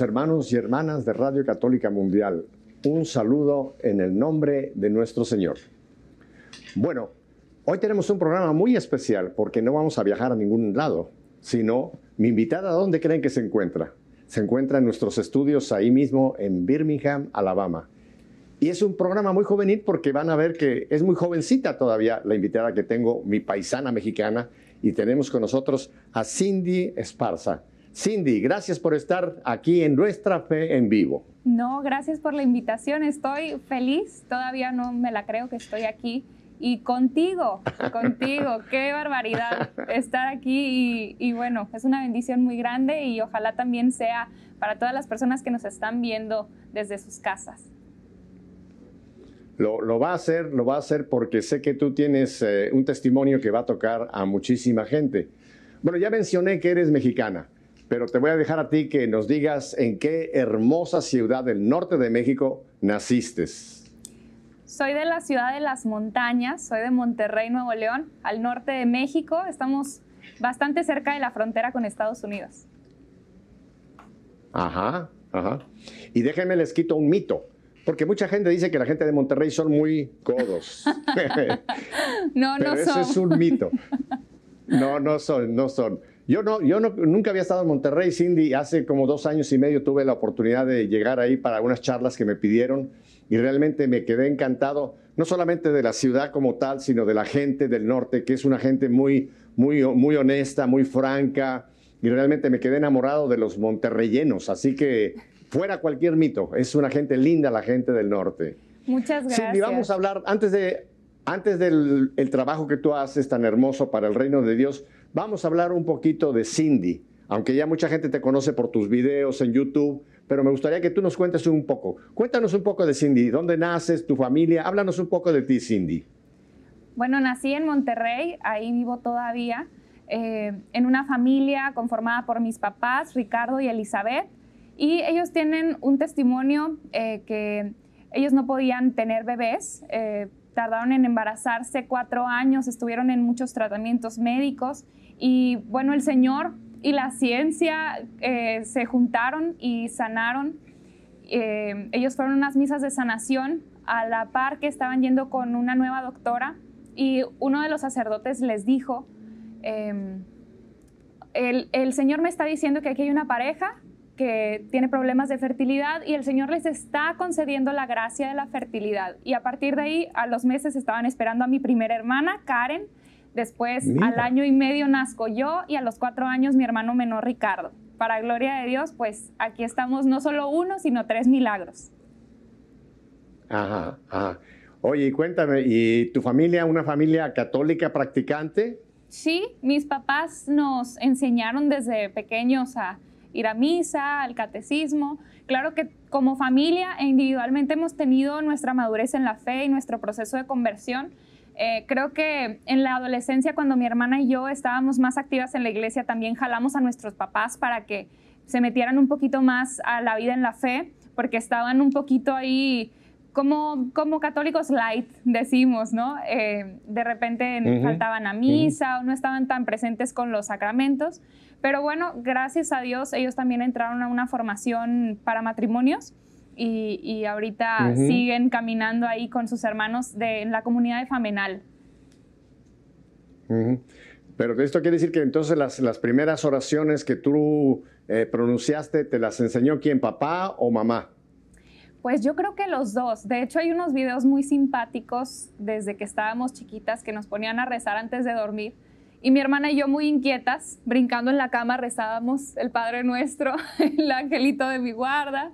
Hermanos y hermanas de Radio Católica Mundial, un saludo en el nombre de nuestro Señor. Bueno, hoy tenemos un programa muy especial porque no vamos a viajar a ningún lado, sino mi invitada, ¿dónde creen que se encuentra? Se encuentra en nuestros estudios ahí mismo en Birmingham, Alabama. Y es un programa muy juvenil porque van a ver que es muy jovencita todavía la invitada que tengo, mi paisana mexicana, y tenemos con nosotros a Cindy Esparza. Cindy, gracias por estar aquí en Nuestra Fe en Vivo. No, gracias por la invitación. Estoy feliz. Todavía no me la creo que estoy aquí. Y contigo, contigo, qué barbaridad estar aquí. Y, bueno, es una bendición muy grande y ojalá también sea para todas las personas que nos están viendo desde sus casas. Lo, va a hacer, lo va a hacer porque sé que tú tienes eh, un testimonio que va a tocar a muchísima gente. Bueno, ya mencioné que eres mexicana pero te voy a dejar a ti que nos digas en qué hermosa ciudad del norte de México naciste. Soy de la ciudad de las montañas, soy de Monterrey, Nuevo León, al norte de México. Estamos bastante cerca de la frontera con Estados Unidos. Ajá, ajá. Y déjenme les quito un mito. Porque mucha gente dice que la gente de Monterrey son muy codos. no, no Pero son. Eso es un mito. No, no son, no son. Yo, no, yo no, nunca había estado en Monterrey, Cindy. Hace como dos años y medio tuve la oportunidad de llegar ahí para unas charlas que me pidieron y realmente me quedé encantado, no solamente de la ciudad como tal, sino de la gente del norte, que es una gente muy, muy, muy honesta, muy franca, y realmente me quedé enamorado de los monterreyenos. Así que fuera cualquier mito, es una gente linda la gente del norte. Muchas gracias. Cindy, vamos a hablar, antes, de, antes del el trabajo que tú haces tan hermoso para el reino de Dios, Vamos a hablar un poquito de Cindy, aunque ya mucha gente te conoce por tus videos en YouTube, pero me gustaría que tú nos cuentes un poco. Cuéntanos un poco de Cindy, ¿dónde naces, tu familia? Háblanos un poco de ti, Cindy. Bueno, nací en Monterrey, ahí vivo todavía, eh, en una familia conformada por mis papás, Ricardo y Elizabeth, y ellos tienen un testimonio eh, que ellos no podían tener bebés, eh, tardaron en embarazarse cuatro años, estuvieron en muchos tratamientos médicos y bueno, el Señor y la ciencia eh, se juntaron y sanaron. Eh, ellos fueron unas misas de sanación a la par que estaban yendo con una nueva doctora y uno de los sacerdotes les dijo, em, el, el Señor me está diciendo que aquí hay una pareja que tiene problemas de fertilidad y el Señor les está concediendo la gracia de la fertilidad. Y a partir de ahí, a los meses estaban esperando a mi primera hermana, Karen, Después, al año y medio nazco yo y a los cuatro años mi hermano menor Ricardo. Para gloria de Dios, pues aquí estamos no solo uno, sino tres milagros. Ajá, ajá. Oye, cuéntame, ¿y tu familia, una familia católica practicante? Sí, mis papás nos enseñaron desde pequeños a ir a misa, al catecismo. Claro que como familia e individualmente hemos tenido nuestra madurez en la fe y nuestro proceso de conversión, eh, creo que en la adolescencia, cuando mi hermana y yo estábamos más activas en la iglesia, también jalamos a nuestros papás para que se metieran un poquito más a la vida en la fe, porque estaban un poquito ahí como, como católicos light, decimos, ¿no? Eh, de repente faltaban a misa o no estaban tan presentes con los sacramentos. Pero bueno, gracias a Dios, ellos también entraron a una formación para matrimonios y, ahorita siguen caminando ahí con sus hermanos de la comunidad de Famenal. Pero esto quiere decir que entonces las, primeras oraciones que tú eh, pronunciaste, ¿te las enseñó quién, papá o mamá? Pues yo creo que los dos. De hecho, hay unos videos muy simpáticos desde que estábamos chiquitas que nos ponían a rezar antes de dormir y mi hermana y yo muy inquietas, brincando en la cama, rezábamos el Padre Nuestro, el angelito de mi guarda.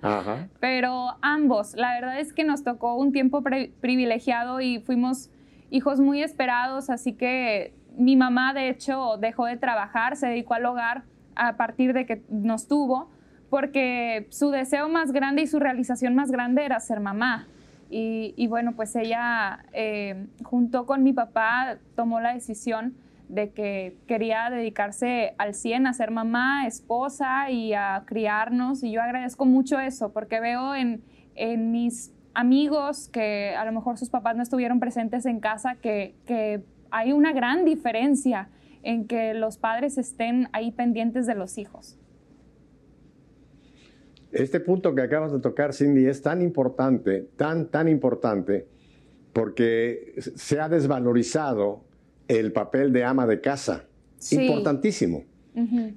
Pero ambos, la verdad es que nos tocó un tiempo privilegiado y fuimos hijos muy esperados, así que mi mamá de hecho dejó de trabajar, se dedicó al hogar a partir de que nos tuvo, porque su deseo más grande y su realización más grande era ser mamá. Y, bueno, pues ella, eh, junto con mi papá, tomó la decisión de que quería dedicarse al 100 a ser mamá, esposa y a criarnos. Y yo agradezco mucho eso porque veo en, en mis amigos que a lo mejor sus papás no estuvieron presentes en casa, que, que hay una gran diferencia en que los padres estén ahí pendientes de los hijos. Este punto que acabas de tocar, Cindy, es tan importante, tan, tan importante, porque se ha desvalorizado el papel de ama de casa. Importantísimo.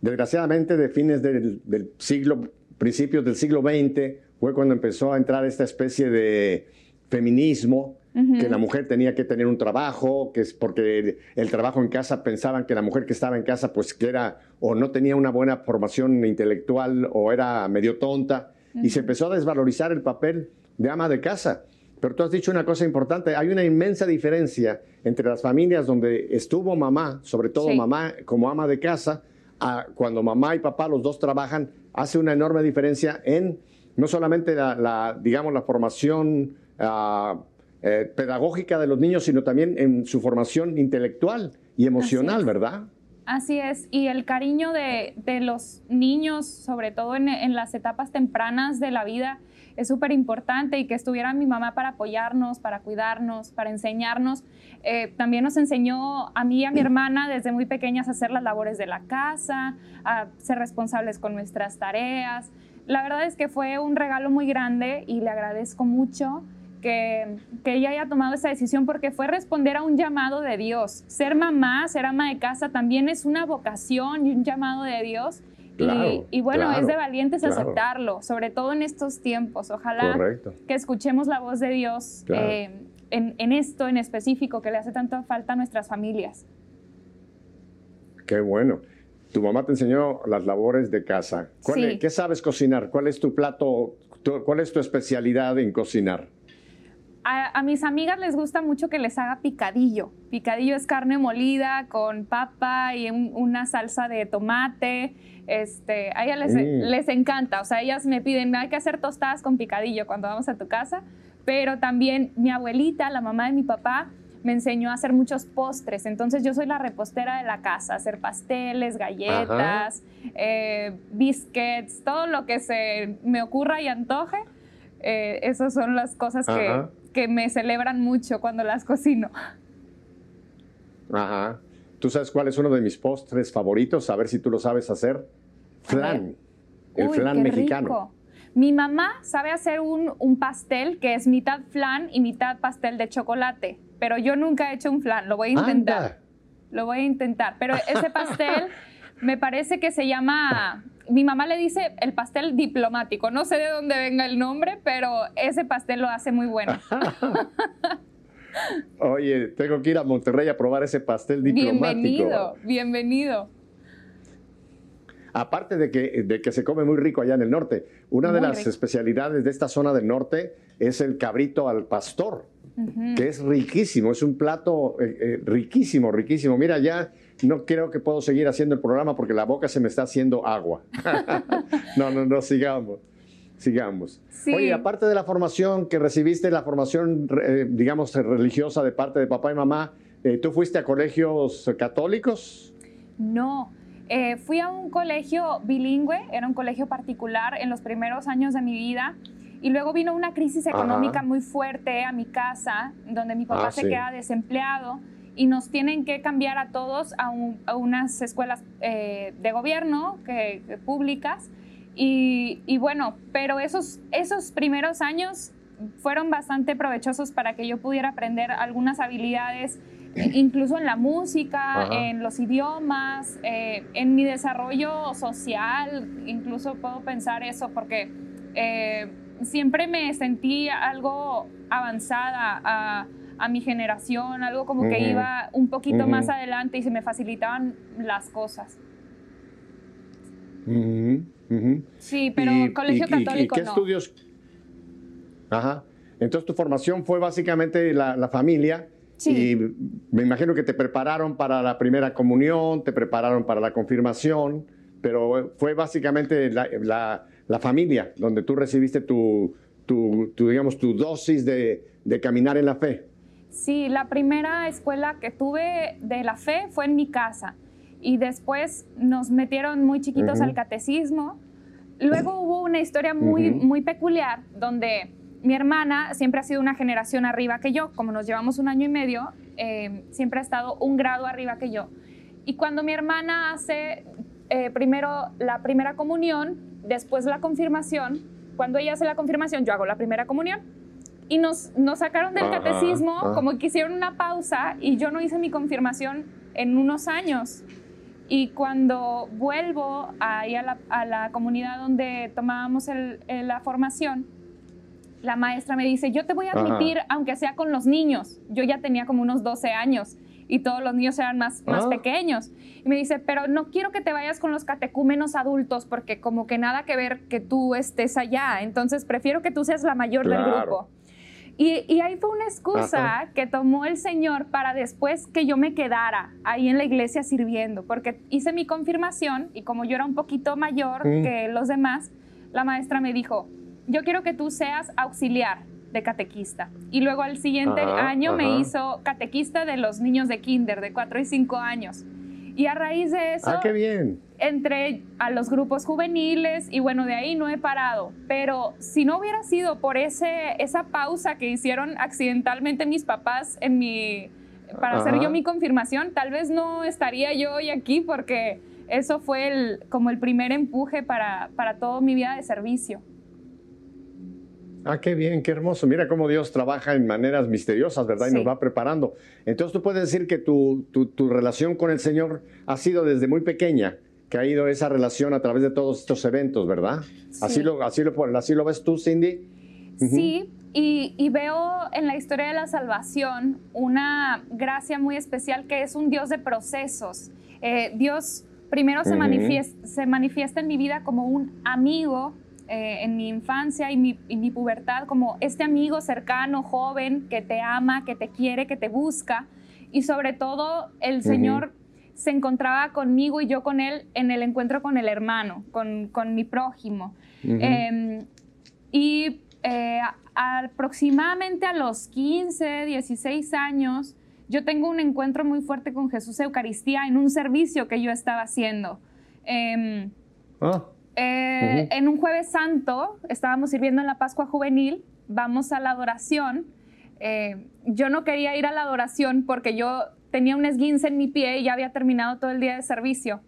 Desgraciadamente, de fines del, siglo, principios del siglo XX, fue cuando empezó a entrar esta especie de feminismo, que la mujer tenía que tener un trabajo, que es porque el, trabajo en casa pensaban que la mujer que estaba en casa, pues que era o no tenía una buena formación intelectual o era medio tonta, y se empezó a desvalorizar el papel de ama de casa. Pero tú has dicho una cosa importante, hay una inmensa diferencia entre las familias donde estuvo mamá, sobre todo mamá como ama de casa, a cuando mamá y papá los dos trabajan, hace una enorme diferencia en no solamente la, digamos, la formación ah, eh, pedagógica de los niños, sino también en su formación intelectual y emocional, ¿verdad? Así es, y el cariño de, los niños, sobre todo en, en las etapas tempranas de la vida, es súper importante y que estuviera mi mamá para apoyarnos, para cuidarnos, para enseñarnos. Eh, también nos enseñó a mí y a mi hermana desde muy pequeñas a hacer las labores de la casa, a ser responsables con nuestras tareas. La verdad es que fue un regalo muy grande y le agradezco mucho. Que, que, ella haya tomado esa decisión porque fue responder a un llamado de Dios. Ser mamá, ser ama de casa también es una vocación y un llamado de Dios y, bueno, es de valientes aceptarlo, sobre todo en estos tiempos. Ojalá que escuchemos la voz de Dios eh, en, esto en específico que le hace tanta falta a nuestras familias. Qué bueno. Tu mamá te enseñó las labores de casa. ¿Qué sabes cocinar? ¿Cuál es tu plato? ¿Cuál es tu especialidad en cocinar? A, mis amigas les gusta mucho que les haga picadillo. Picadillo es carne molida con papa y una salsa de tomate. Este, a ellas mm. les, encanta, o sea, ellas me piden, hay que hacer tostadas con picadillo cuando vamos a tu casa, pero también mi abuelita, la mamá de mi papá, me enseñó a hacer muchos postres, entonces yo soy la repostera de la casa, hacer pasteles, galletas, eh, biscuits, todo lo que se me ocurra y antoje, eh, esas son las cosas que, que me celebran mucho cuando las cocino. Ajá. ¿Tú sabes cuál es uno de mis postres favoritos? A ver si tú lo sabes hacer. Flan. El flan mexicano. Mi mamá sabe hacer un, pastel que es mitad flan y mitad pastel de chocolate, pero yo nunca he hecho un flan, lo voy a intentar. Lo voy a intentar, pero ese pastel me parece que se llama, mi mamá le dice el pastel diplomático, no sé de dónde venga el nombre, pero ese pastel lo hace muy bueno. Oye, tengo que ir a Monterrey a probar ese pastel diplomático. Bienvenido, bienvenido. Aparte de que, de que se come muy rico allá en el norte, una de las especialidades de esta zona del norte es el cabrito al pastor, que es riquísimo, es un plato eh, eh, riquísimo, riquísimo. Mira, ya no creo que puedo seguir haciendo el programa porque la boca se me está haciendo agua. no, no, no, sigamos sigamos. Oye, aparte de la formación que recibiste, la formación, eh, digamos, religiosa de parte de papá y mamá, eh, ¿tú fuiste a colegios católicos? No, eh, fui a un colegio bilingüe, era un colegio particular en los primeros años de mi vida. Y luego vino una crisis económica muy fuerte a mi casa, donde mi papá ah, se queda desempleado y nos tienen que cambiar a todos a, unas escuelas de gobierno que, públicas. Y, bueno, pero esos, esos primeros años fueron bastante provechosos para que yo pudiera aprender algunas habilidades, eh, incluso en la música, en los idiomas, eh, en mi desarrollo social, incluso puedo pensar eso porque eh, siempre me sentí algo avanzada a, mi generación, algo como que iba un poquito más adelante y se me facilitaban las cosas. Sí, pero colegio católico ¿qué estudios? Ajá. Entonces tu formación fue básicamente la, familia. Sí. Y me imagino que te prepararon para la primera comunión, te prepararon para la confirmación, pero fue básicamente la, familia donde tú recibiste tu, digamos, tu dosis de, de caminar en la fe. Sí, la primera escuela que tuve de la fe fue en mi casa y después nos metieron muy chiquitos al catecismo. Luego hubo una historia muy, muy peculiar donde mi hermana siempre ha sido una generación arriba que yo, como nos llevamos un año y medio, eh, siempre ha estado un grado arriba que yo. Y cuando mi hermana hace eh, primero la primera comunión, después la confirmación, cuando ella hace la confirmación, yo hago la primera comunión. Y nos, nos sacaron del Ajá, catecismo, ajá. como que hicieron una pausa y yo no hice mi confirmación en unos años. Y cuando vuelvo ahí a la, a la comunidad donde tomábamos el- el- la formación, la maestra me dice, yo te voy a Ajá. admitir, aunque sea con los niños. Yo ya tenía como unos 12 años y todos los niños eran más, más Ah. pequeños. Y me dice, pero no quiero que te vayas con los catecúmenos adultos porque como que nada que ver que tú estés allá. Entonces prefiero que tú seas la mayor del Claro. grupo. Y, y ahí fue una excusa Ajá. que tomó el Señor para después que yo me quedara ahí en la iglesia sirviendo, porque hice mi confirmación y como yo era un poquito mayor Mm. que los demás, la maestra me dijo, yo quiero que tú seas auxiliar de catequista. Y luego al siguiente Ajá, año me hizo catequista de los niños de kinder, de 4 y 5 años. Y a raíz de eso, Ah, qué bien. entré a los grupos juveniles y bueno, de ahí no he parado. Pero si no hubiera sido por ese, esa pausa que hicieron accidentalmente mis papás en mi, para hacer Ajá. yo mi confirmación, tal vez no estaría yo hoy aquí porque eso fue el, como el primer empuje para, para toda mi vida de servicio. Ah, qué bien, qué hermoso. Mira cómo Dios trabaja en maneras misteriosas, ¿verdad? Y nos va preparando. Entonces tú puedes decir que tu, tu- tu relación con el Señor ha sido desde muy pequeña, que ha ido esa relación a través de todos estos eventos, ¿verdad? Así, Sí. lo, así, lo, así lo ves tú, Cindy. Sí, y, y veo en la historia de la salvación una gracia muy especial que es un Dios de procesos. Eh, Dios primero se, Ujú. manifies- se manifiesta en mi vida como un amigo eh, en mi infancia y mi, y mi pubertad, como este amigo cercano, joven, que te ama, que te quiere, que te busca. Y sobre todo el Ujú. Señor se encontraba conmigo y yo con Él en el encuentro con el hermano, con, con mi prójimo. Ujú. Eh, y eh, a- aproximadamente a los 15, 16 años, yo tengo un encuentro muy fuerte con Jesús Eucaristía en un servicio que yo estaba haciendo. Em, Ah, eh. En un jueves santo estábamos sirviendo en la Pascua Juvenil, vamos a la adoración. Eh, yo no quería ir a la adoración porque yo tenía un esguince en mi pie y ya había terminado todo el día de servicio.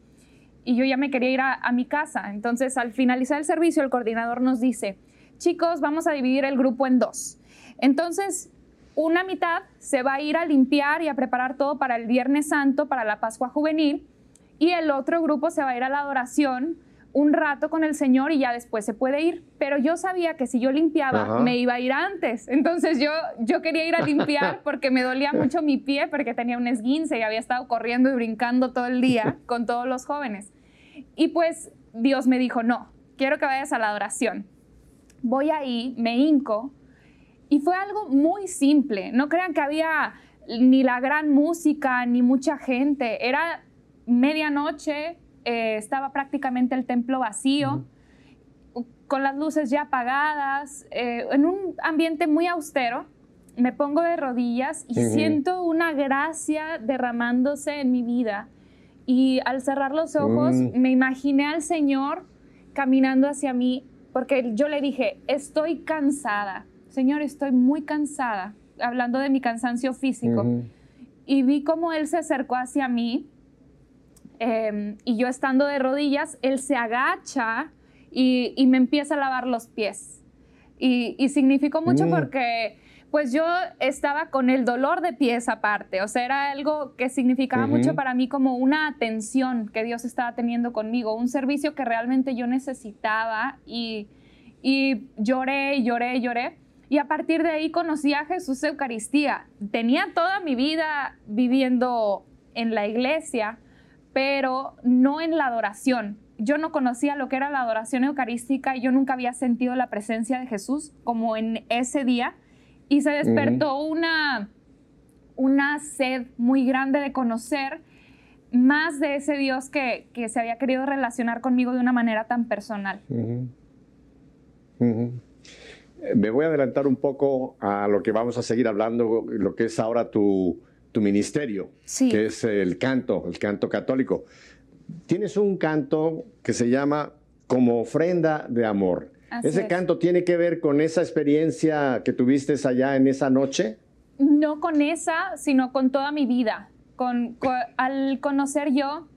Y yo ya me quería ir a, a mi casa. Entonces, al finalizar el servicio, el coordinador nos dice, chicos, vamos a dividir el grupo en dos. Entonces, una mitad se va a ir a limpiar y a preparar todo para el Viernes Santo, para la Pascua Juvenil, y el otro grupo se va a ir a la adoración un rato con el Señor y ya después se puede ir. Pero yo sabía que si yo limpiaba, Ajá. me iba a ir antes. Entonces yo, yo quería ir a limpiar porque me dolía mucho mi pie, porque tenía un esguince y había estado corriendo y brincando todo el día con todos los jóvenes. Y pues Dios me dijo, no, quiero que vayas a la adoración. Voy ahí, me hinco, y fue algo muy simple. No crean que había ni la gran música, ni mucha gente. Era medianoche, eh, estaba prácticamente el templo vacío, con las luces ya apagadas, eh, en un ambiente muy austero. Me pongo de rodillas y siento una gracia derramándose en mi vida. Y al cerrar los ojos, me imaginé al Señor caminando hacia mí, porque yo le dije, estoy cansada. Señor, estoy muy cansada, hablando de mi cansancio físico. Y vi cómo Él se acercó hacia mí eh, y yo estando de rodillas, Él se agacha y, y me empieza a lavar los pies. Y, y significó mucho Mm. porque pues yo estaba con el dolor de pies aparte, o sea, era algo que significaba mucho para mí como una atención que Dios estaba teniendo conmigo, un servicio que realmente yo necesitaba y, y lloré, lloré, lloré. Y a partir de ahí conocí a Jesús Eucaristía. Tenía toda mi vida viviendo en la iglesia, pero no en la adoración. Yo no conocía lo que era la adoración eucarística y yo nunca había sentido la presencia de Jesús como en ese día. Y se despertó una, una sed muy grande de conocer más de ese Dios que, que se había querido relacionar conmigo de una manera tan personal. Me voy a adelantar un poco a lo que vamos a seguir hablando, lo que es ahora tu, tu ministerio, Sí. que es el canto, el canto católico. Tienes un canto que se llama Como ofrenda de amor. Así ¿Ese es. canto tiene que ver con esa experiencia que tuviste allá en esa noche? no con esa, sino con toda mi vida. Con, co- al conocer yo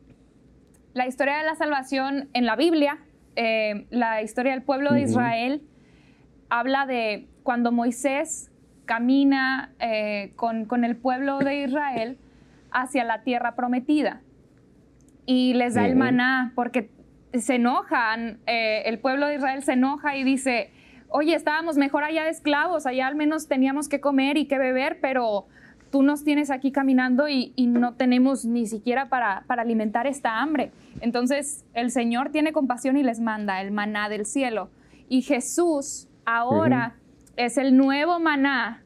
la historia de la salvación en la Biblia, eh, la historia del pueblo de Israel habla de cuando Moisés camina eh, con, el pueblo de Israel hacia la tierra prometida y les da el maná porque se enojan, eh, el pueblo de Israel se enoja y dice, oye, estábamos mejor allá de esclavos, allá al menos teníamos que comer y que beber, pero tú nos tienes aquí caminando y, no tenemos ni siquiera para, para, alimentar esta hambre. Entonces el Señor tiene compasión y les manda el maná del cielo. Y Jesús ahora es el nuevo maná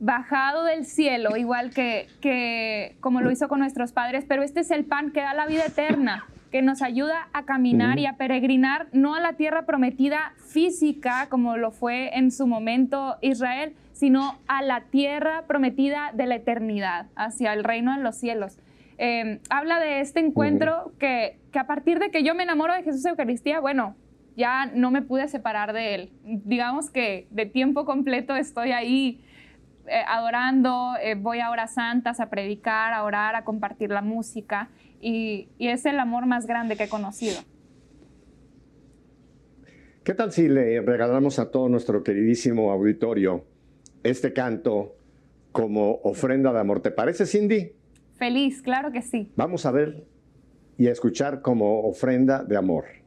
bajado del cielo, igual que, que como lo hizo con nuestros padres, pero este es el pan que da la vida eterna que nos ayuda a caminar y a peregrinar no a la tierra prometida física como lo fue en su momento Israel, sino a la tierra prometida de la eternidad, hacia el reino de los cielos. Em, habla de este encuentro que, que a partir de que yo me enamoro de Jesús Eucaristía, bueno, ya no me pude separar de él. Digamos que de tiempo completo estoy ahí eh, adorando, eh, voy a horas santas a predicar, a orar, a compartir la música y, es el amor más grande que he conocido. ¿Qué tal si le regalamos a todo nuestro queridísimo auditorio este canto como ofrenda de amor? ¿Te parece, Cindy? Feliz, claro que sí. Vamos a ver y a escuchar como ofrenda de amor.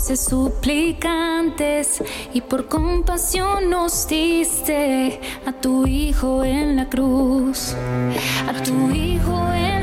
Voces suplicantes y por compasión nos diste a tu Hijo en la cruz, a tu Hijo en la cruz,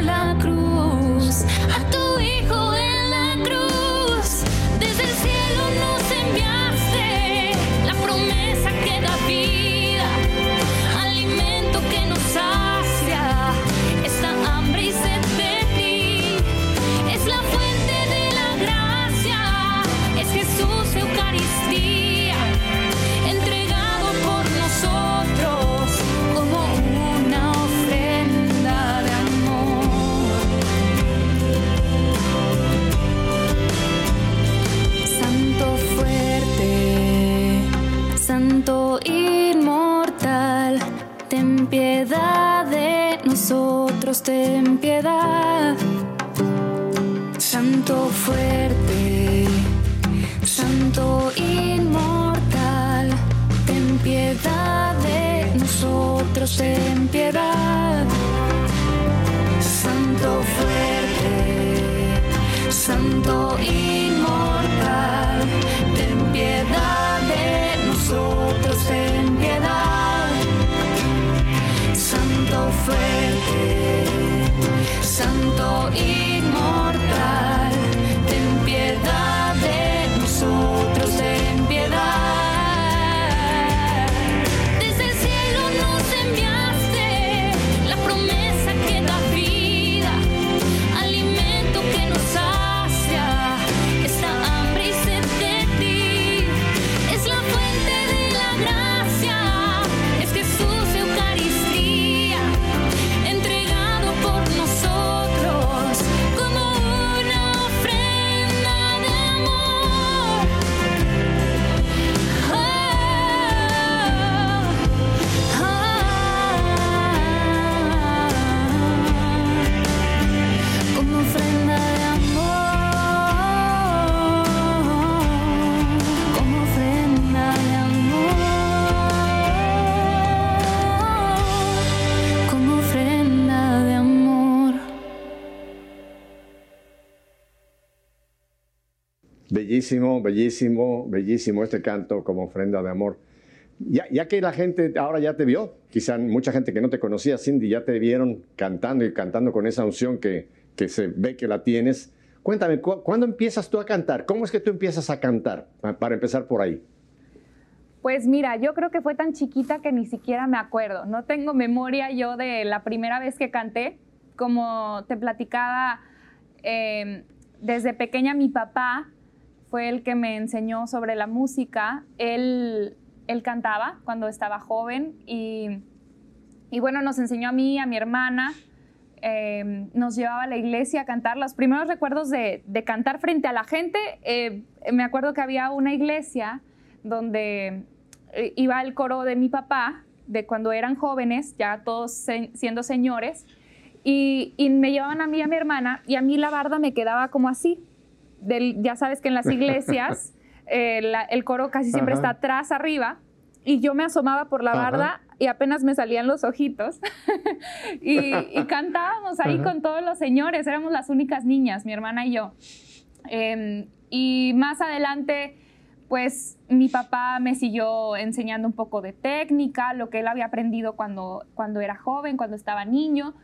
nosotros, ten piedad. Santo fuerte, Santo inmortal, ten piedad de nosotros, ten piedad. Santo fuerte, Santo inmortal, bellísimo, bellísimo, bellísimo este canto como ofrenda de amor. Ya, ya, que la gente ahora ya te vio, quizá mucha gente que no te conocía, Cindy, ya te vieron cantando y cantando con esa unción que, que se ve que la tienes. Cuéntame, ¿cuándo empiezas tú a cantar? ¿Cómo es que tú empiezas a cantar? Para empezar por ahí. Pues mira, yo creo que fue tan chiquita que ni siquiera me acuerdo. No tengo memoria yo de la primera vez que canté. Como te platicaba, em, desde pequeña mi papá fue el que me enseñó sobre la música. Él, él cantaba cuando estaba joven y, y bueno, nos enseñó a mí, a mi hermana, Em, nos llevaba a la iglesia a cantar. Los primeros recuerdos de, cantar frente a la gente, eh, me acuerdo que había una iglesia donde eh, iba el coro de mi papá, de cuando eran jóvenes, ya todos siendo señores, y, me llevaban a mí y a mi hermana, y a mí la barda me quedaba como así. Ya sabes que en las iglesias eh, el coro casi siempre está atrás, arriba, y yo me asomaba por la barda y apenas me salían los ojitos. y, cantábamos ahí con todos los señores, éramos las únicas niñas, mi hermana y yo. Em, y más adelante, pues mi papá me siguió enseñando un poco de técnica, lo que él había aprendido cuando, cuando era joven, cuando estaba niño.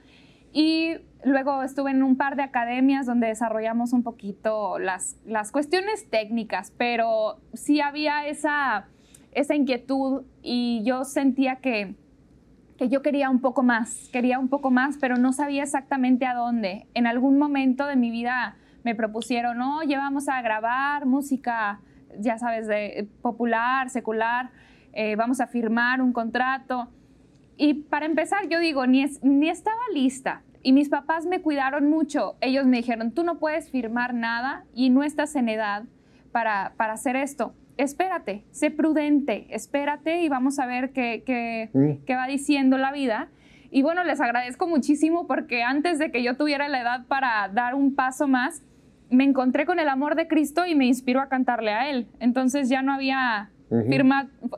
Y luego estuve en un par de academias donde desarrollamos un poquito las, las cuestiones técnicas, pero sí había esa esa inquietud y yo sentía que, que yo quería un poco más, quería un poco más, pero no sabía exactamente a dónde. En algún momento de mi vida me propusieron, no, llevamos a grabar música, ya sabes, de popular, secular, eh, vamos a firmar un contrato. Y para empezar, yo digo, ni, ni estaba lista. Y mis papás me cuidaron mucho. Ellos me dijeron, tú no puedes firmar nada y no estás en edad para, para hacer esto espérate, sé prudente, espérate y vamos a ver qué, mm. qué, va diciendo la vida. Y bueno, les agradezco muchísimo porque antes de que yo tuviera la edad para dar un paso más, me encontré con el amor de Cristo y me inspiró a cantarle a Él. Entonces ya no había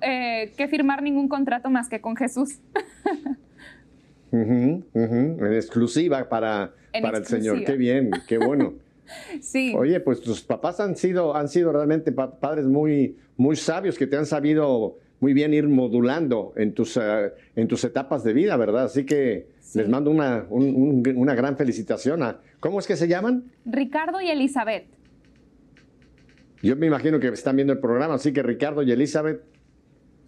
eh, que firmar ningún contrato más que con Jesús. En exclusiva para, para el Señor. Qué bien, qué bueno. Sí. Oye, pues tus papás han sido, han sido realmente padres muy, muy sabios que te han sabido muy bien ir modulando en tus, eh, en tus etapas de vida, ¿verdad? Así que les mando una, una gran felicitación. A, ¿Cómo es que se llaman? Ricardo y Elizabeth. Yo me imagino que están viendo el programa, así que Ricardo y Elizabeth,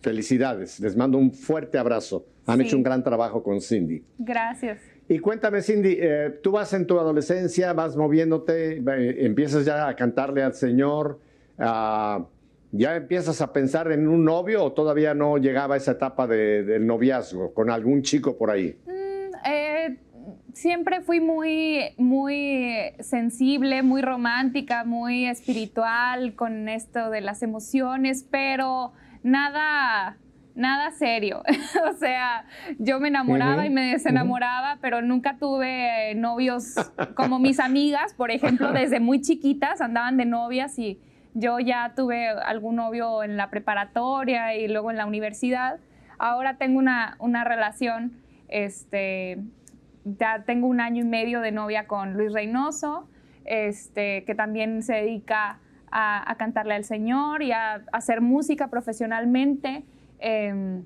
felicidades. Les mando un fuerte abrazo. Han hecho un gran trabajo con Cindy. Gracias. Y cuéntame, Cindy, eh, tú vas en tu adolescencia, vas moviéndote, empiezas ya a cantarle al Señor, ¿ya empiezas a pensar en un novio o todavía no llegaba a esa etapa del noviazgo con algún chico por ahí? Mm, eh, siempre fui muy, muy sensible, muy romántica, muy espiritual con esto de las emociones, pero nada nada serio. o sea, yo me enamoraba y me desenamoraba, pero nunca tuve novios como mis amigas, por ejemplo, desde muy chiquitas andaban de novias y yo ya tuve algún novio en la preparatoria y luego en la universidad. Ahora tengo una, una relación, este, ya tengo un año y medio de novia con Luis Reynoso, este, que también se dedica a, a cantarle al Señor y a hacer música profesionalmente. Em,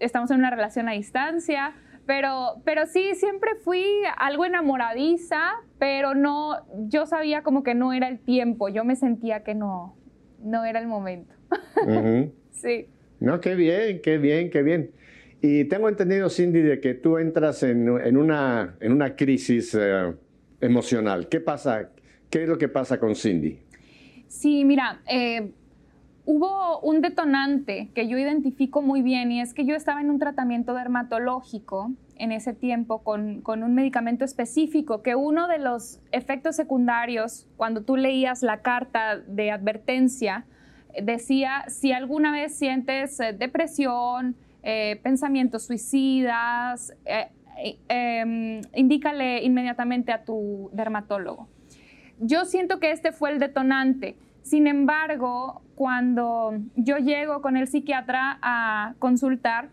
estamos en una relación a distancia, pero, pero sí, siempre fui algo enamoradiza, pero no, yo sabía como que no era el tiempo, yo me sentía que no, no era el momento. sí. No, qué bien, qué bien, qué bien. Y tengo entendido, Cindy, de que tú entras en, en, una, en una crisis eh, emocional. ¿Qué pasa? ¿Qué es lo que pasa con Cindy? Sí, mira, eh, hubo un detonante que yo identifico muy bien y es que yo estaba en un tratamiento dermatológico en ese tiempo con, un medicamento específico que uno de los efectos secundarios, cuando tú leías la carta de advertencia, decía, si alguna vez sientes eh, depresión, eh, pensamientos suicidas, em, indícale inmediatamente a tu dermatólogo. Yo siento que este fue el detonante. Sin embargo, cuando yo llego con el psiquiatra a consultar,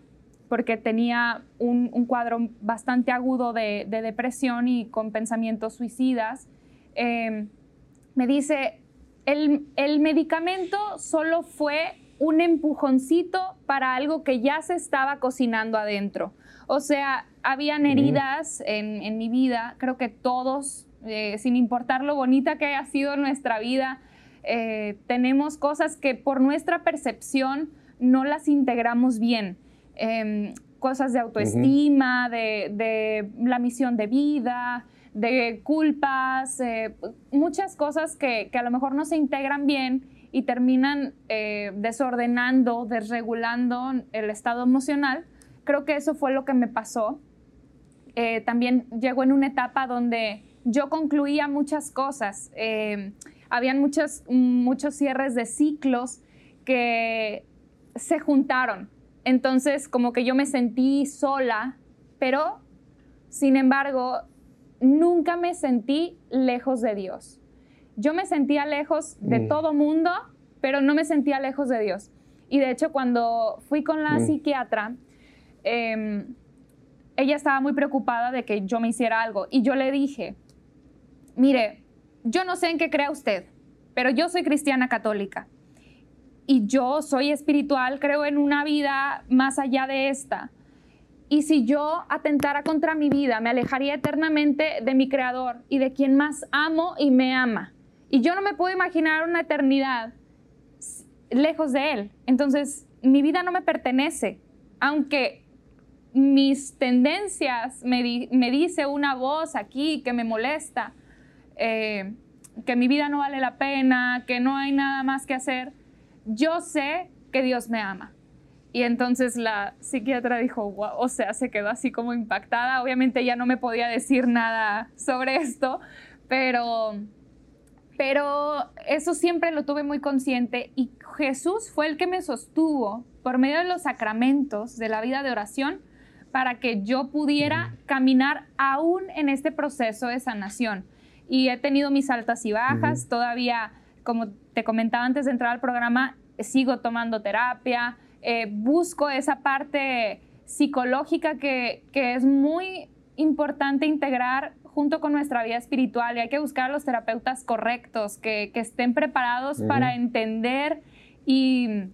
porque tenía un, cuadro bastante agudo de, depresión y con pensamientos suicidas, em, me dice, el, el medicamento solo fue un empujoncito para algo que ya se estaba cocinando adentro. O sea, habían heridas en, mi vida, creo que todos, eh, sin importar lo bonita que haya sido nuestra vida, eh, tenemos cosas que por nuestra percepción no las integramos bien. Em, cosas de autoestima, de, la misión de vida, de culpas, eh, muchas cosas que, a lo mejor no se integran bien y terminan desordenando, desregulando el estado emocional creo que eso fue lo que me pasó. Eh, también llegó en una etapa donde yo concluía muchas cosas. Eh, habían muchos, muchos cierres de ciclos que se juntaron. Entonces, como que yo me sentí sola, pero, sin embargo, nunca me sentí lejos de Dios. Yo me sentía lejos de mm. todo mundo, pero no me sentía lejos de Dios. Y de hecho, cuando fui con la mm. psiquiatra, Em, ella estaba muy preocupada de que yo me hiciera algo y yo le dije, mire, yo no sé en qué crea usted, pero yo soy cristiana católica y yo soy espiritual, creo en una vida más allá de esta. Y si yo atentara contra mi vida, me alejaría eternamente de mi creador y de quien más amo y me ama. Y yo no me puedo imaginar una eternidad lejos de él. Entonces, mi vida no me pertenece, aunque mis tendencias, me, dice una voz aquí que me molesta, eh, que mi vida no vale la pena, que no hay nada más que hacer, yo sé que Dios me ama. Y entonces la psiquiatra dijo, o sea, se quedó así como impactada. Obviamente ya no me podía decir nada sobre esto, pero, pero eso siempre lo tuve muy consciente y Jesús fue el que me sostuvo por medio de los sacramentos de la vida de oración para que yo pudiera caminar aún en este proceso de sanación. Y he tenido mis altas y bajas, todavía, como te comentaba antes de entrar al programa, sigo tomando terapia, eh, busco esa parte psicológica que, es muy importante integrar junto con nuestra vida espiritual y hay que buscar a los terapeutas correctos que, estén preparados para entender y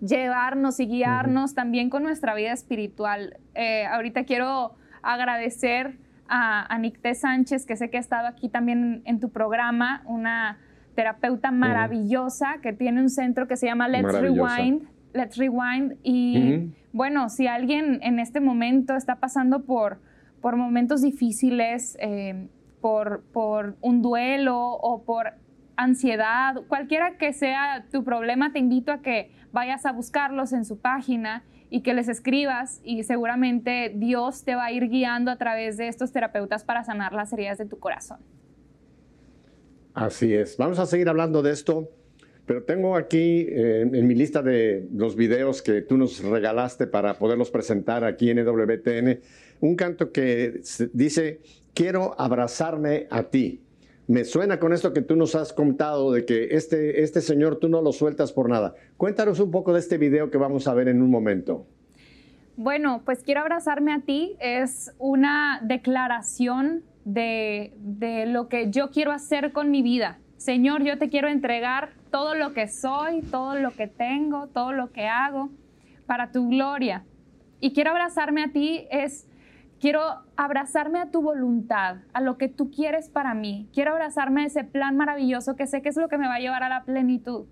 llevarnos y guiarnos también con nuestra vida espiritual. Eh, ahorita quiero agradecer a, a Nicté Sánchez, que sé que ha estado aquí también en tu programa, una terapeuta maravillosa que tiene un centro que se llama Let's Rewind. Let's Rewind. Y bueno, si alguien en este momento está pasando por, por momentos difíciles, eh, por, por un duelo o por ansiedad, cualquiera que sea tu problema, te invito a que vayas a buscarlos en su página y que les escribas y seguramente Dios te va a ir guiando a través de estos terapeutas para sanar las heridas de tu corazón. Así es. Vamos a seguir hablando de esto, pero tengo aquí eh, en mi lista de los videos que tú nos regalaste para poderlos presentar aquí en EWTN un canto que dice, quiero abrazarme a ti me suena con esto que tú nos has contado de que este, este señor tú no lo sueltas por nada. Cuéntanos un poco de este video que vamos a ver en un momento. Bueno, pues quiero abrazarme a ti. Es una declaración de, de lo que yo quiero hacer con mi vida. Señor, yo te quiero entregar todo lo que soy, todo lo que tengo, todo lo que hago para tu gloria. Y quiero abrazarme a ti es Quiero abrazarme a tu voluntad, a lo que tú quieres para mí. Quiero abrazarme a ese plan maravilloso que sé que es lo que me va a llevar a la plenitud.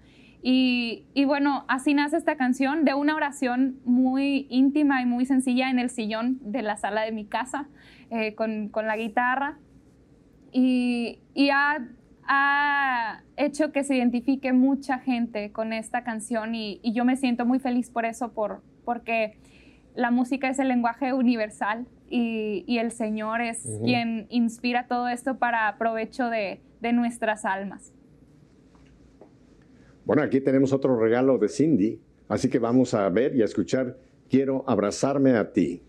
Y, bueno, así nace esta canción de una oración muy íntima y muy sencilla en el sillón de la sala de mi casa eh, con, la guitarra. Y, ha, hecho que se identifique mucha gente con esta canción y, yo me siento muy feliz por eso, por, porque la música es el lenguaje universal y, el Señor es quien inspira todo esto para provecho de, de nuestras almas. Bueno, aquí tenemos otro regalo de Cindy, así que vamos a ver y a escuchar Quiero abrazarme a ti.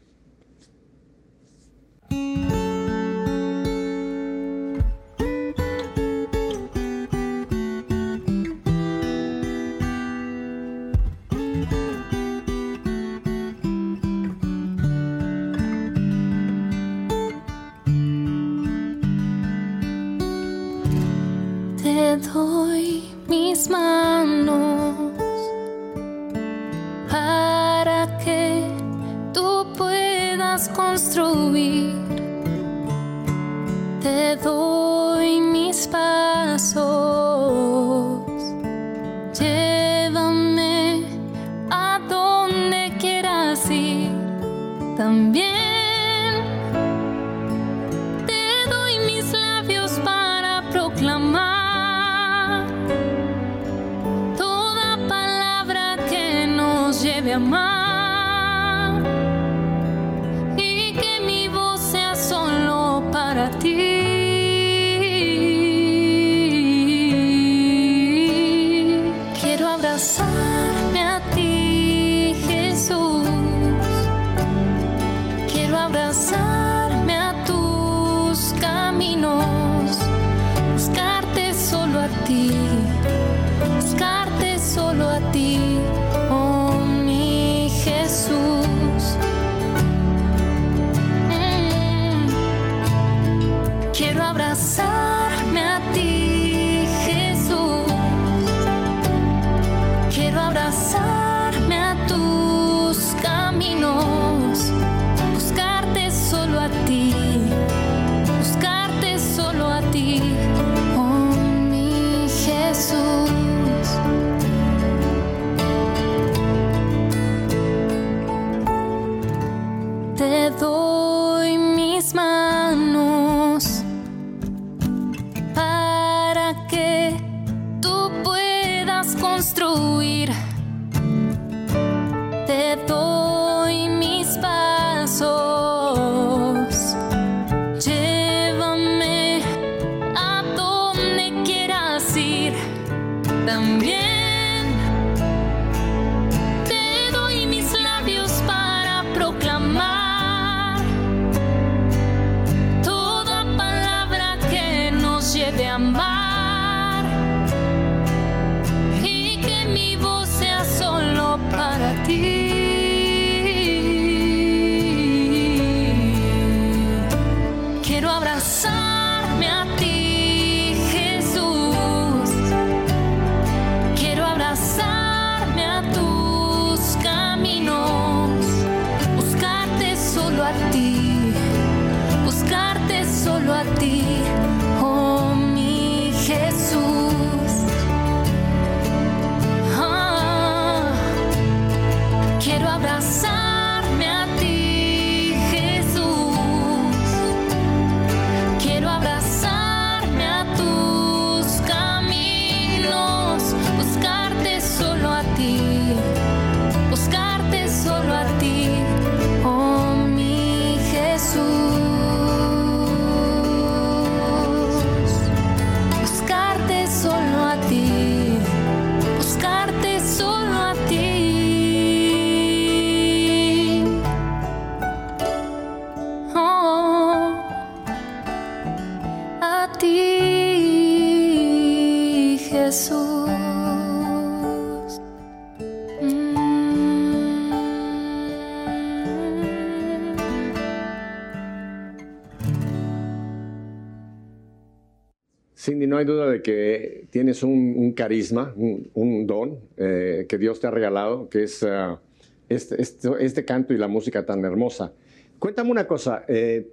No hay duda de que tienes un, carisma, un, don eh, que Dios te ha regalado, que es ah, este, este, canto y la música tan hermosa. Cuéntame una cosa, eh,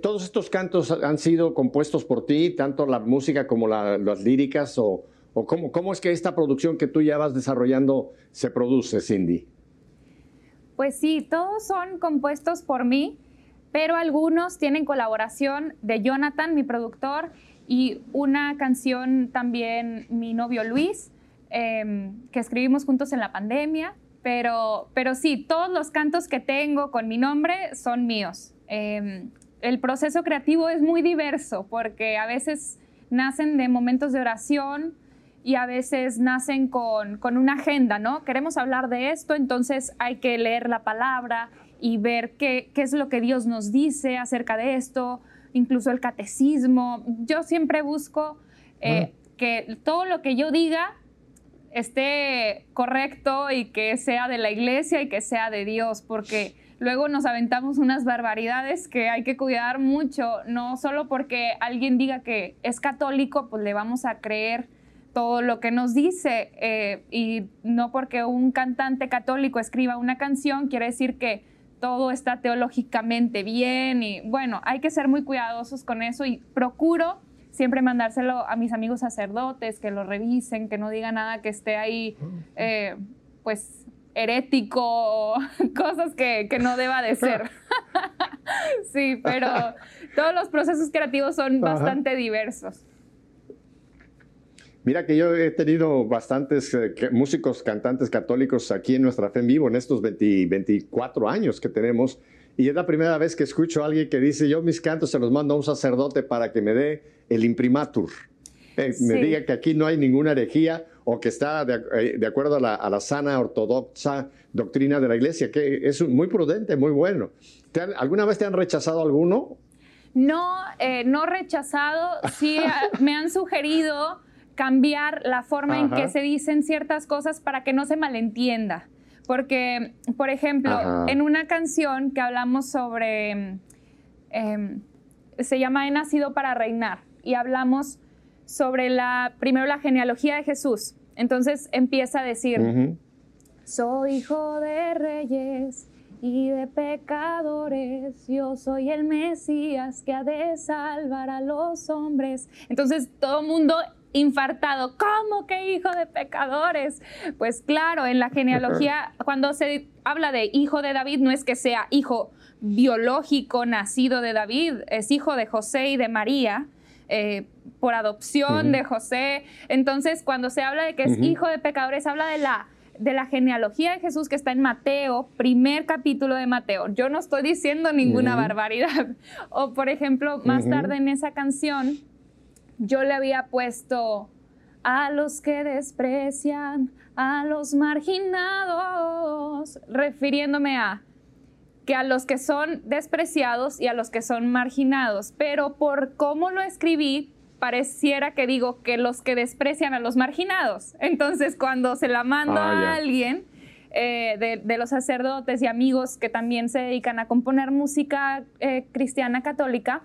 ¿todos estos cantos han sido compuestos por ti, tanto la música como las líricas, o, cómo es que esta producción que tú ya vas desarrollando se produce, Cindy? Pues sí, todos son compuestos por mí, pero algunos tienen colaboración de Jonathan, mi productor, y una canción también mi novio Luis, em, que escribimos juntos en la pandemia, pero, pero sí, todos los cantos que tengo con mi nombre son míos. Em, el proceso creativo es muy diverso porque a veces nacen de momentos de oración y a veces nacen con, con una agenda, ¿no? Queremos hablar de esto, entonces hay que leer la palabra y ver qué, qué es lo que Dios nos dice acerca de esto incluso el catecismo. Yo siempre busco eh, que todo lo que yo diga esté correcto y que sea de la iglesia y que sea de Dios, porque luego nos aventamos unas barbaridades que hay que cuidar mucho, no solo porque alguien diga que es católico, pues le vamos a creer todo lo que nos dice. eh, y no porque un cantante católico escriba una canción quiere decir que todo está teológicamente bien. Y bueno, hay que ser muy cuidadosos con eso y procuro siempre mandárselo a mis amigos sacerdotes, que lo revisen, que no diga nada que esté ahí, eh, pues herético cosas que, que no deba de ser. sí, pero todos los procesos creativos son Ajá. bastante diversos. Mira que yo he tenido bastantes eh, músicos, cantantes católicos aquí en nuestra fe en vivo en estos 20 24 años que tenemos. Y es la primera vez que escucho a alguien que dice, yo mis cantos se los mando a un sacerdote para que me dé el imprimatur. Eh, Me Sí. diga que aquí no hay ninguna herejía o que está de, eh, de acuerdo a la, a la sana ortodoxa doctrina de la iglesia, que es muy prudente, muy bueno. ¿Te han- ¿Alguna vez te han rechazado alguno? No, eh, no rechazado, sí ah, me han sugerido cambiar la forma en que se dicen ciertas cosas para que no se malentienda. Porque, por ejemplo, Ajá. en una canción que hablamos sobre, em, se llama He nacido para reinar, y hablamos sobre la, primero la genealogía de Jesús. Entonces empieza a decir, soy hijo de reyes y de pecadores. Yo soy el Mesías que ha de salvar a los hombres. Entonces todo mundo infartado, ¿cómo que hijo de pecadores? Pues claro, en la genealogía, cuando se habla de hijo de David, no es que sea hijo biológico nacido de David, es hijo de José y de María. eh, por adopción de José. Entonces, cuando se habla de que es hijo de pecadores, habla de la, de la genealogía de Jesús que está en Mateo, primer capítulo de Mateo. Yo no estoy diciendo ninguna barbaridad. O, por ejemplo, más tarde en esa canción, yo le había puesto a los que desprecian, a los marginados, refiriéndome a que a los que son despreciados y a los que son marginados. Pero por cómo lo escribí, pareciera que digo que los que desprecian a los marginados. Entonces, cuando se la mando Ah, a alguien eh, de, de los sacerdotes y amigos que también se dedican a componer música eh, cristiana católica,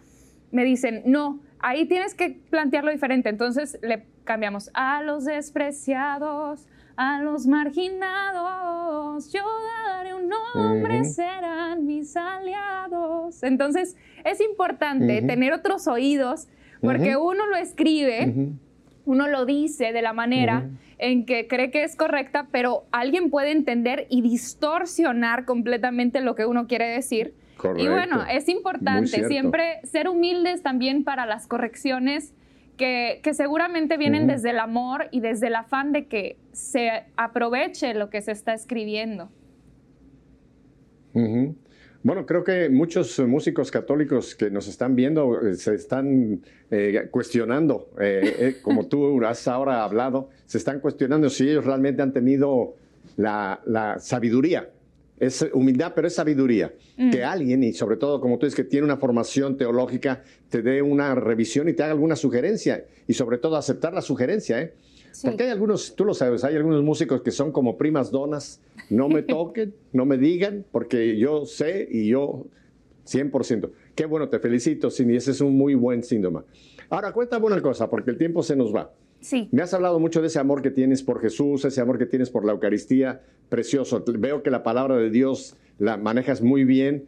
me dicen, no, ahí tienes que plantearlo diferente. Entonces le cambiamos a los despreciados, a los marginados, yo daré un nombre, serán mis aliados. Entonces es importante tener otros oídos porque uno lo escribe, uno lo dice de la manera en que cree que es correcta, pero alguien puede entender y distorsionar completamente lo que uno quiere decir. Y bueno, es importante siempre ser humildes también para las correcciones que, que seguramente vienen desde el amor y desde el afán de que se aproveche lo que se está escribiendo. Bueno, creo que muchos músicos católicos que nos están viendo eh, se están eh, cuestionando, eh, eh, como tú has ahora hablado, se están cuestionando si ellos realmente han tenido la, la sabiduría. Es humildad, pero es sabiduría. Mm. Que alguien, y sobre todo, como tú dices, que tiene una formación teológica, te dé una revisión y te haga alguna sugerencia. Y sobre todo, aceptar la sugerencia, ¿eh? Sí. Porque hay algunos, tú lo sabes, hay algunos músicos que son como primas donas. No me toquen, no me digan, porque yo sé y yo 100%. Qué bueno, te felicito, Cindy. Ese es un muy buen síndrome. Ahora, cuéntame una cosa, porque el tiempo se nos va. Sí. Me has hablado mucho de ese amor que tienes por Jesús, ese amor que tienes por la Eucaristía, precioso. Veo que la palabra de Dios la manejas muy bien.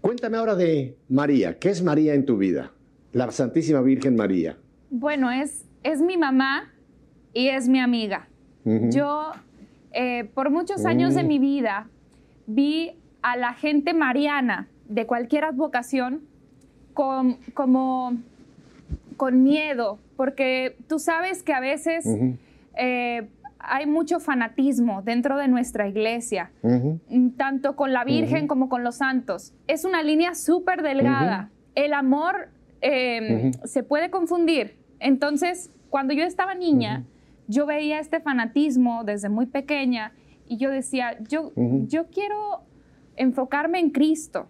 Cuéntame ahora de María. ¿Qué es María en tu vida? La Santísima Virgen María. Bueno, es, es mi mamá y es mi amiga. Yo, eh, por muchos años de Mm. mi vida, vi a la gente mariana de cualquier advocación como con miedo, porque tú sabes que a veces eh, hay mucho fanatismo dentro de nuestra iglesia, mm, tanto con la Virgen como con los santos. Es una línea súper delgada. El amor eh, Ujú. se puede confundir. Entonces, cuando yo estaba niña, yo veía este fanatismo desde muy pequeña y yo decía, yo, yo quiero enfocarme en Cristo.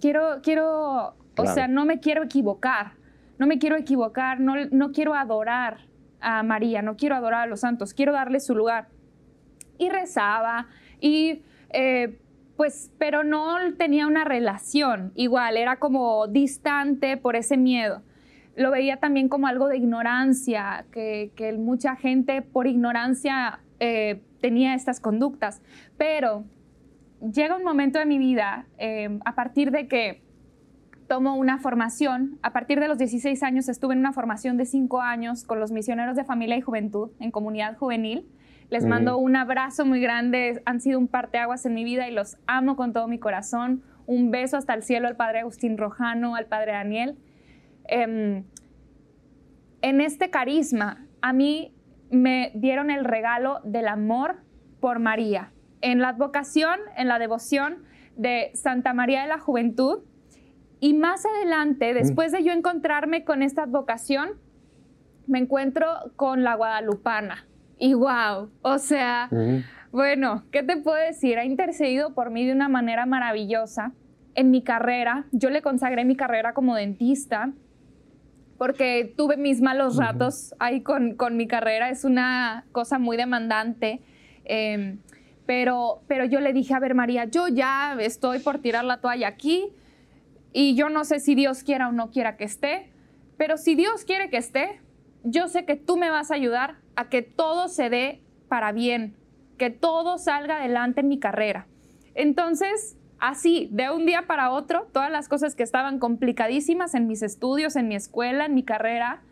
Quiero, quiero, o sea, no me quiero equivocar. No me quiero equivocar, no, no quiero adorar a María, no quiero adorar a los santos, quiero darle su lugar y rezaba y eh, pues, pero no tenía una relación igual, era como distante por ese miedo. lo veía también como algo de ignorancia, que, mucha gente por ignorancia eh, tenía estas conductas. Pero llega un momento de mi vida, eh, a partir de que tomo una formación, a partir de los 16 años estuve en una formación de 5 años con los misioneros de familia y juventud en comunidad juvenil. Les mando un abrazo muy grande, han sido un parteaguas en mi vida y los amo con todo mi corazón. Un beso hasta el cielo al padre Agustín Rojano, al padre Daniel. Em, en este carisma, a mí me dieron el regalo del amor por María. En la advocación, en la devoción de Santa María de la Juventud. Y más adelante, después de yo encontrarme con esta advocación, me encuentro con la guadalupana. Y wow, o sea, bueno, ¿qué te puedo decir? Ha intercedido por mí de una manera maravillosa en mi carrera. Yo le consagré mi carrera como dentista porque tuve mis malos ratos ahí con, mi carrera. Es una cosa muy demandante. Em, pero, pero yo le dije, a ver María, yo ya estoy por tirar la toalla aquí y yo no sé si Dios quiera o no quiera que esté, pero si Dios quiere que esté, yo sé que tú me vas a ayudar a que todo se dé para bien, que todo salga adelante en mi carrera. Entonces, así, de un día para otro, todas las cosas que estaban complicadísimas en mis estudios, en mi escuela, en mi carrera,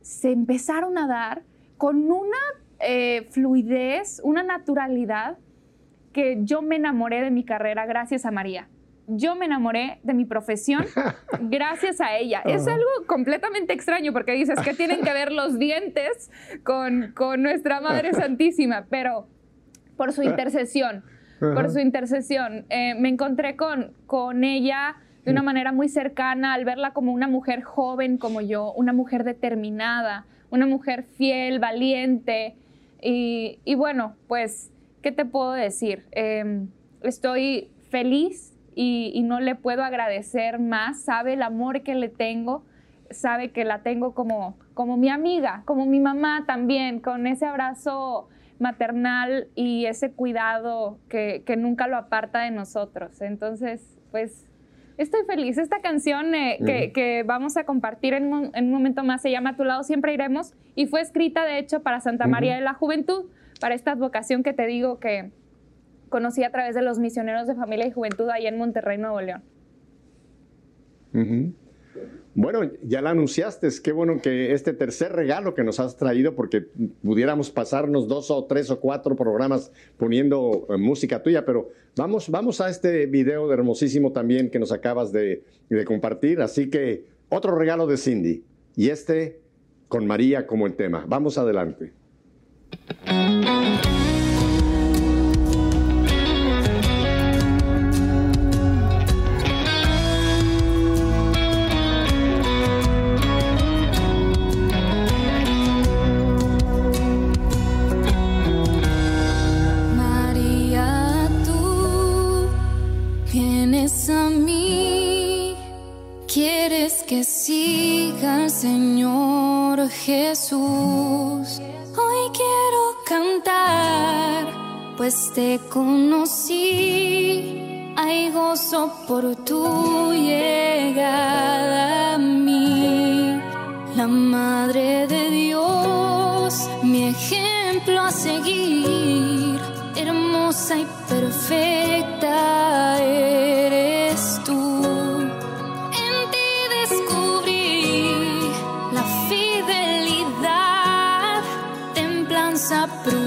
se empezaron a dar con una eh, fluidez, una naturalidad que yo me enamoré de mi carrera gracias a María. Yo me enamoré de mi profesión gracias a ella. Es algo completamente extraño porque dices que tienen que ver los dientes con, con nuestra Madre Santísima, pero por su intercesión por su intercesión. Eh, me encontré con, con ella de una manera muy cercana al verla como una mujer joven como yo, una mujer determinada, una mujer fiel, valiente. Y, y bueno, pues, ¿qué te puedo decir? Em, estoy feliz y, y, no le puedo agradecer más. Sabe el amor que le tengo, sabe que la tengo como, como mi amiga, como mi mamá también, con ese abrazo maternal y ese cuidado que, nunca lo aparta de nosotros. Entonces, pues estoy feliz. Esta canción eh, que, vamos a compartir en un, momento más se llama A tu lado siempre iremos y fue escrita de hecho para Santa María de la Juventud, para esta advocación que te digo que conocí a través de los misioneros de familia y juventud ahí en Monterrey, Nuevo León. Bueno, ya la anunciaste, es qué bueno que este tercer regalo que nos has traído, porque pudiéramos pasarnos dos o tres o cuatro programas poniendo eh, música tuya, pero vamos, vamos a este video hermosísimo también que nos acabas de, de compartir, así que otro regalo de Cindy, y este con María como el tema. Vamos adelante. Jesús. Hoy quiero cantar, pues te conocí. Hay gozo por tu llegada a mí. La Madre de Dios, mi ejemplo a seguir. Hermosa y perfecta eres essa proud.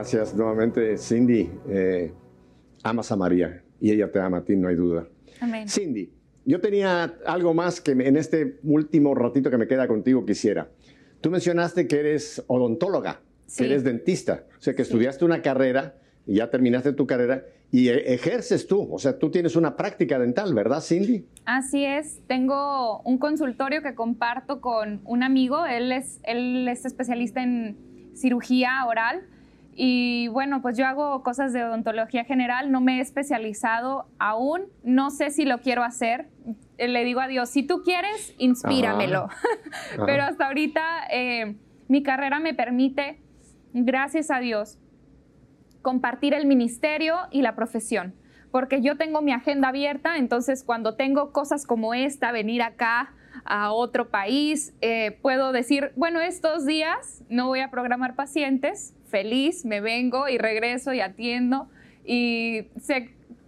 Gracias nuevamente, Cindy. Eh, amas a María y ella te ama a ti, no hay duda. Amén. Cindy, yo tenía algo más que en este último ratito que me queda contigo quisiera. Tú mencionaste que eres odontóloga, que eres dentista, o sea que estudiaste una carrera y ya terminaste tu carrera y e, ejerces tú, o sea, tú tienes una práctica dental, ¿verdad, Cindy? Así es, tengo un consultorio que comparto con un amigo, él es, él es especialista en cirugía oral y bueno, pues yo hago cosas de odontología general, no me he especializado aún, no sé si lo quiero hacer. Le digo a Dios, si tú quieres, inspíramelo. Pero hasta ahorita eh, mi carrera me permite, gracias a Dios, compartir el ministerio y la profesión. Porque yo tengo mi agenda abierta, entonces cuando tengo cosas como esta, venir acá a otro país, eh, puedo decir, bueno, estos días no voy a programar pacientes, feliz, me vengo y regreso y atiendo y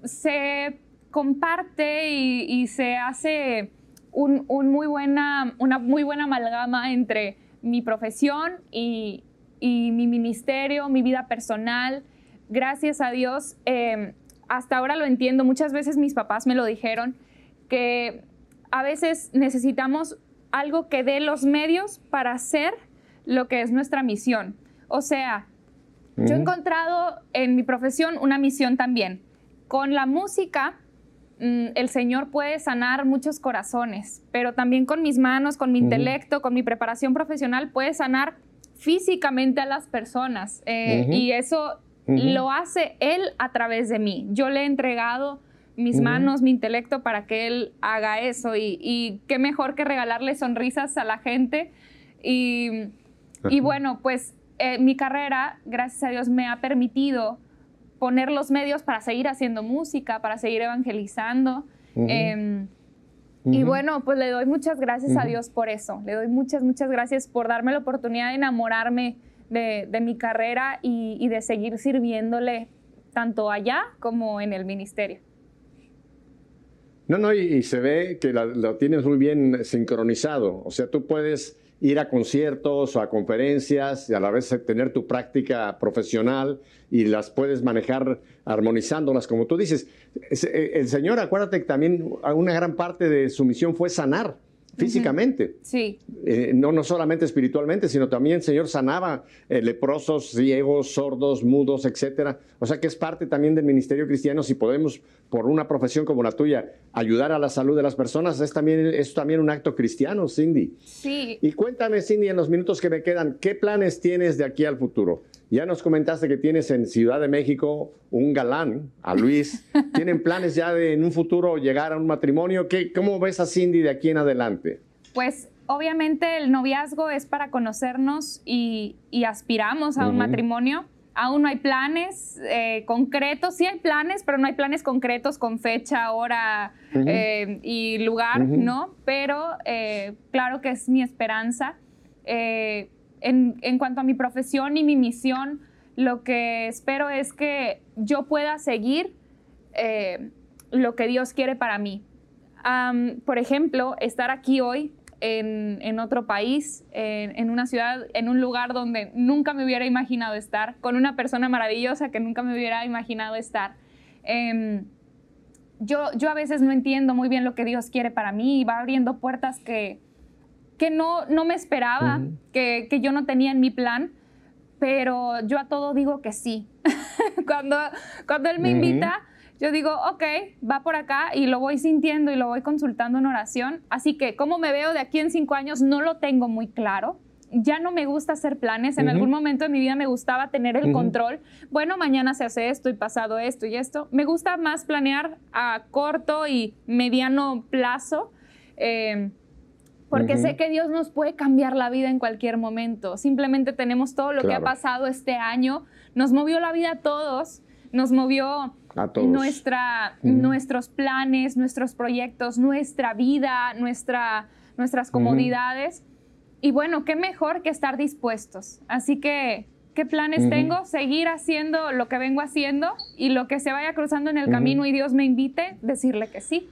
se, comparte y, se hace un, muy buena, una muy buena amalgama entre mi profesión y, mi ministerio, mi vida personal. Gracias a Dios, em, hasta ahora lo entiendo, muchas veces mis papás me lo dijeron, que a veces necesitamos algo que dé los medios para hacer lo que es nuestra misión. O sea, yo he encontrado en mi profesión una misión también. Con la música, mm, el Señor puede sanar muchos corazones, pero también con mis manos, con mi intelecto, con mi preparación profesional, puede sanar físicamente a las personas. Eh, y eso lo hace Él a través de mí. Yo le he entregado mis manos, mi intelecto para que Él haga eso. Y, qué mejor que regalarle sonrisas a la gente. Y, y bueno, pues eh, mi carrera, gracias a Dios, me ha permitido poner los medios para seguir haciendo música, para seguir evangelizando. Em, y bueno, pues le doy muchas gracias a Dios por eso. Le doy muchas, muchas gracias por darme la oportunidad de enamorarme de, mi carrera y, de seguir sirviéndole tanto allá como en el ministerio. No, no, y, se ve que lo tienes muy bien sincronizado. O sea, tú puedes ir a conciertos o a conferencias y a la vez tener tu práctica profesional y las puedes manejar armonizándolas, como tú dices. Eh, el Señor, acuérdate que también una gran parte de su misión fue sanar físicamente. Sí. Eh, no, no solamente espiritualmente, sino también el Señor sanaba eh, leprosos, ciegos, sordos, mudos, etcétera. O sea que es parte también del ministerio cristiano. Si podemos, por una profesión como la tuya, ayudar a la salud de las personas, es también, es también un acto cristiano, Cindy. Sí. Y cuéntame, Cindy, en los minutos que me quedan, ¿qué planes tienes de aquí al futuro? Ya nos comentaste que tienes en Ciudad de México un galán, a Luis. ¿Tienen planes ya de en un futuro llegar a un matrimonio? ¿Qué, ¿Cómo ves a Cindy de aquí en adelante? Pues obviamente el noviazgo es para conocernos y, aspiramos a un matrimonio. Aún no hay planes eh, concretos, sí hay planes, pero no hay planes concretos con fecha, hora eh, y lugar, ¿no? Pero eh, claro que es mi esperanza en, cuanto a mi profesión y mi misión, lo que espero es que yo pueda seguir eh, lo que Dios quiere para mí. por ejemplo, estar aquí hoy en, otro país, en, una ciudad, en un lugar donde nunca me hubiera imaginado estar, con una persona maravillosa que nunca me hubiera imaginado estar. Em, yo, yo a veces no entiendo muy bien lo que Dios quiere para mí y va abriendo puertas que, que no, no me esperaba, que, que, yo no tenía en mi plan, pero yo a todo digo que sí. cuando, cuando él me invita, yo digo, ok, va por acá y lo voy sintiendo y lo voy consultando en oración. Así que, ¿cómo me veo de aquí en cinco años? No lo tengo muy claro. Ya no me gusta hacer planes. En algún momento de mi vida me gustaba tener el control. Bueno, mañana se hace esto y pasado esto y esto. Me gusta más planear a corto y mediano plazo. Eh, porque sé que Dios nos puede cambiar la vida en cualquier momento. Simplemente tenemos todo lo que ha pasado este año, nos movió la vida a todos, nos movió Nuestra, nuestros planes, nuestros proyectos, nuestra vida, nuestra, nuestras comodidades. Y bueno, qué mejor que estar dispuestos. Así que, ¿qué planes tengo? Seguir haciendo lo que vengo haciendo y lo que se vaya cruzando en el camino y Dios me invite, decirle que sí.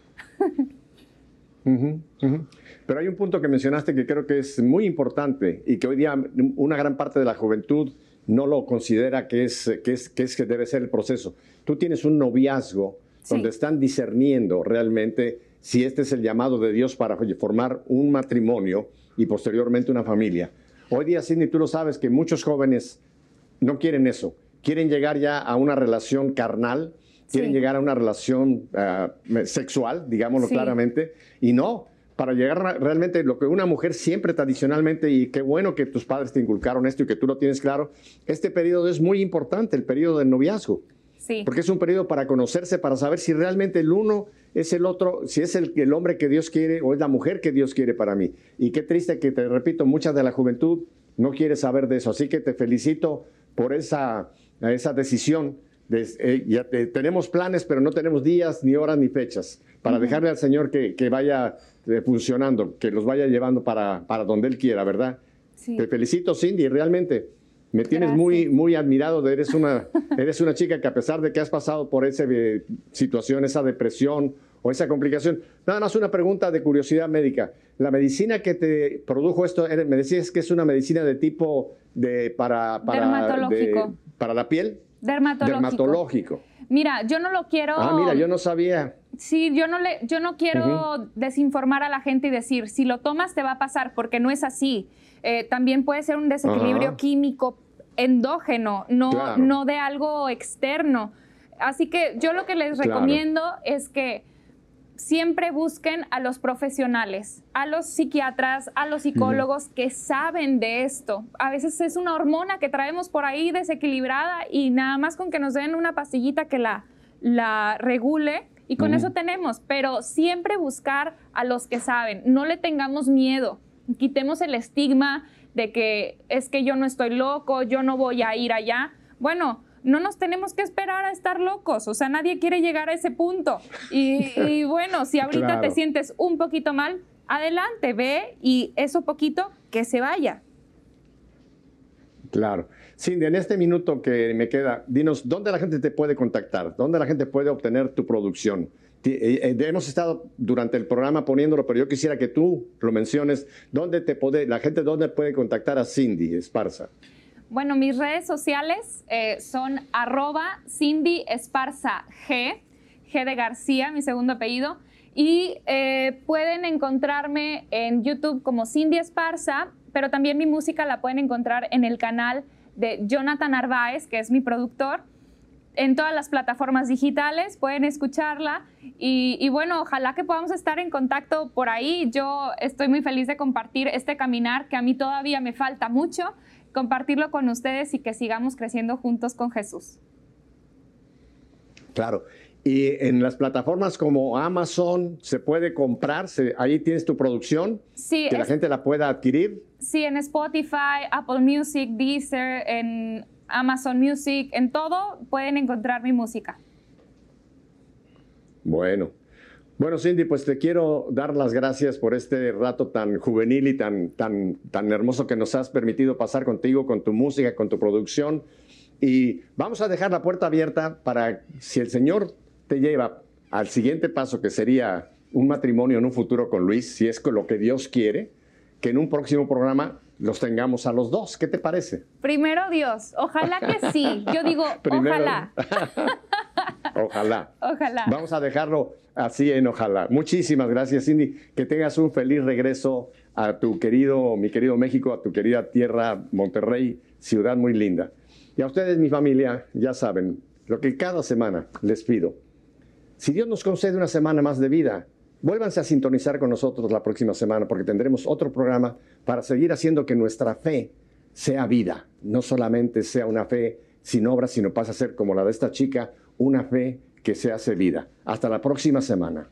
Pero hay un punto que mencionaste que creo que es muy importante y que hoy día una gran parte de la juventud no lo considera que es que, es, que, es que debe ser el proceso. Tú tienes un noviazgo donde están discerniendo realmente si este es el llamado de Dios para formar un matrimonio y posteriormente una familia. Hoy día, Sidney, tú lo sabes que muchos jóvenes no quieren eso. Quieren llegar ya a una relación carnal, quieren llegar a una relación ah, sexual, digámoslo claramente, y no, para llegar realmente lo que una mujer siempre tradicionalmente, y qué bueno que tus padres te inculcaron esto y que tú lo tienes claro, este periodo es muy importante, el periodo del noviazgo. Sí. Porque es un periodo para conocerse, para saber si realmente el uno es el otro, si es el, el hombre que Dios quiere o es la mujer que Dios quiere para mí. Y qué triste que, te repito, mucha de la juventud no quiere saber de eso. Así que te felicito por esa, esa decisión. De, eh, ya tenemos planes, pero no tenemos días, ni horas, ni fechas, para dejarle al Señor que, que vaya eh, funcionando, que los vaya llevando para, para donde Él quiera, ¿verdad? Te felicito, Cindy, realmente. Me tienes muy, muy admirado. Eres una, eres una chica que a pesar de que has pasado por esa eh, situación, esa depresión o esa complicación, nada más una pregunta de curiosidad médica. La medicina que te produjo esto, me decías que es una medicina de tipo de para para, Dermatológico. para la piel. Dermatológico. Dermatológico. Mira, yo no lo quiero. Ah, mira, yo no sabía. Sí, yo no le, yo no quiero desinformar a la gente y decir si lo tomas te va a pasar porque no es así. Eh, también puede ser un desequilibrio químico endógeno, no, no de algo externo. Así que yo lo que les recomiendo es que siempre busquen a los profesionales, a los psiquiatras, a los psicólogos que saben de esto. A veces es una hormona que traemos por ahí desequilibrada y nada más con que nos den una pastillita que la, la regule y con eso tenemos, pero siempre buscar a los que saben, no le tengamos miedo, quitemos el estigma de que es que yo no estoy loco, yo no voy a ir allá. Bueno, no nos tenemos que esperar a estar locos, o sea, nadie quiere llegar a ese punto. Y, bueno, si ahorita te sientes un poquito mal, adelante, ve y eso poquito que se vaya. Claro. Cindy, en este minuto que me queda, dinos, ¿dónde la gente te puede contactar? ¿Dónde la gente puede obtener tu producción? Eh, eh, hemos estado durante el programa poniéndolo, pero yo quisiera que tú lo menciones. ¿Dónde te puede, la gente dónde puede contactar a Cindy Esparza? Bueno, mis redes sociales eh, son arroba Cindy Esparza G, G de García, mi segundo apellido. Y pueden encontrarme en YouTube como Cindy Esparza, pero también mi música la pueden encontrar en el canal de Jonathan Arbaez, que es mi productor en todas las plataformas digitales, pueden escucharla y, bueno, ojalá que podamos estar en contacto por ahí. Yo estoy muy feliz de compartir este caminar que a mí todavía me falta mucho, compartirlo con ustedes y que sigamos creciendo juntos con Jesús. Claro. Y en las plataformas como Amazon se puede comprar, ahí tienes tu producción, sí, que la gente la pueda adquirir. Sí, en Spotify, Apple Music, Deezer, en Amazon Music, en todo pueden encontrar mi música. Bueno. Bueno, Cindy, pues te quiero dar las gracias por este rato tan juvenil y tan, tan, tan hermoso que nos has permitido pasar contigo, con tu música, con tu producción. Y vamos a dejar la puerta abierta para si el Señor te lleva al siguiente paso, que sería un matrimonio en un futuro con Luis, si es lo que Dios quiere, que en un próximo programa los tengamos a los dos. ¿Qué te parece? Primero Dios, ojalá que sí. Yo digo, ojalá. ojalá. Ojalá. Vamos a dejarlo así en ojalá. Muchísimas gracias, Cindy. Que tengas un feliz regreso a tu querido, mi querido México, a tu querida tierra, Monterrey, ciudad muy linda. Y a ustedes, mi familia, ya saben, lo que cada semana les pido. Si Dios nos concede una semana más de vida, Vuélvanse a sintonizar con nosotros la próxima semana porque tendremos otro programa para seguir haciendo que nuestra fe sea vida, no solamente sea una fe sin obra, sino pasa a ser como la de esta chica, una fe que se hace vida. Hasta la próxima semana.